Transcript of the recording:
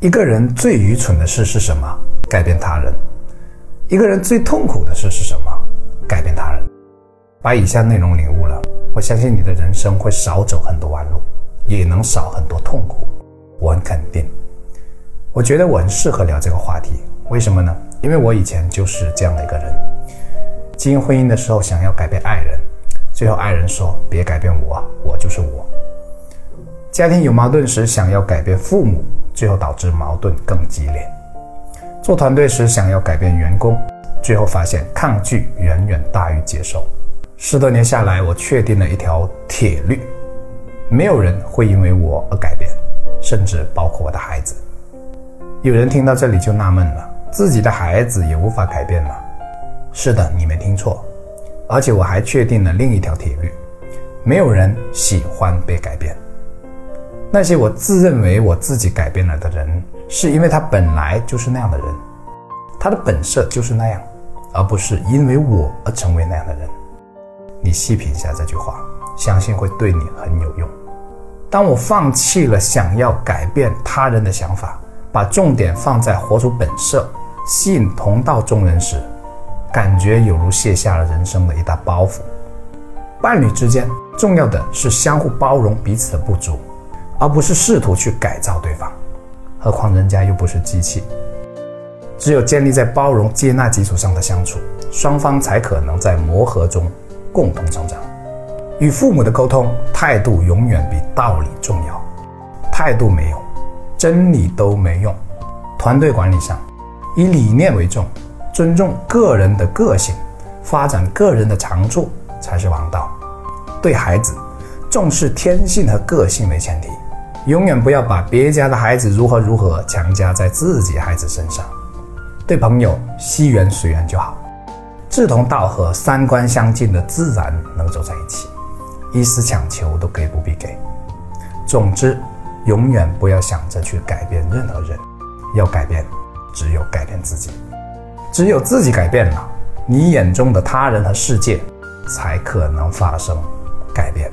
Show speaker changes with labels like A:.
A: 一个人最愚蠢的事是什么？改变他人。一个人最痛苦的事是什么？改变他人。把以下内容领悟了，我相信你的人生会少走很多弯路，也能少很多痛苦。我很肯定。我觉得我很适合聊这个话题，为什么呢？因为我以前就是这样的一个人。经营婚姻的时候，想要改变爱人，最后爱人说：“别改变我，我就是我。”家庭有矛盾时，想要改变父母，最后导致矛盾更激烈。做团队时想要改变员工，最后发现抗拒远远大于接受。十多年下来，我确定了一条铁律：没有人会因为我而改变，甚至包括我的孩子。有人听到这里就纳闷了：自己的孩子也无法改变吗？是的，你没听错。而且我还确定了另一条铁律：没有人喜欢被改变。那些我自认为我自己改变了的人，是因为他本来就是那样的人，他的本色就是那样，而不是因为我而成为那样的人。你细品一下这句话，相信会对你很有用。当我放弃了想要改变他人的想法，把重点放在活出本色、吸引同道中人时，感觉有如卸下了人生的一大包袱。伴侣之间重要的是相互包容彼此的不足。而不是试图去改造对方，何况人家又不是机器。只有建立在包容、接纳基础上的相处，双方才可能在磨合中共同成长。与父母的沟通态度永远比道理重要，态度没有，真理都没用。团队管理上，以理念为重，尊重个人的个性，发展个人的长处才是王道。对孩子，重视天性和个性为前提。永远不要把别家的孩子如何如何强加在自己孩子身上。对朋友，惜缘随缘就好，志同道合、三观相近的自然能走在一起，一丝强求都可以不必给。总之，永远不要想着去改变任何人，要改变，只有改变自己。只有自己改变了，你眼中的他人和世界才可能发生改变。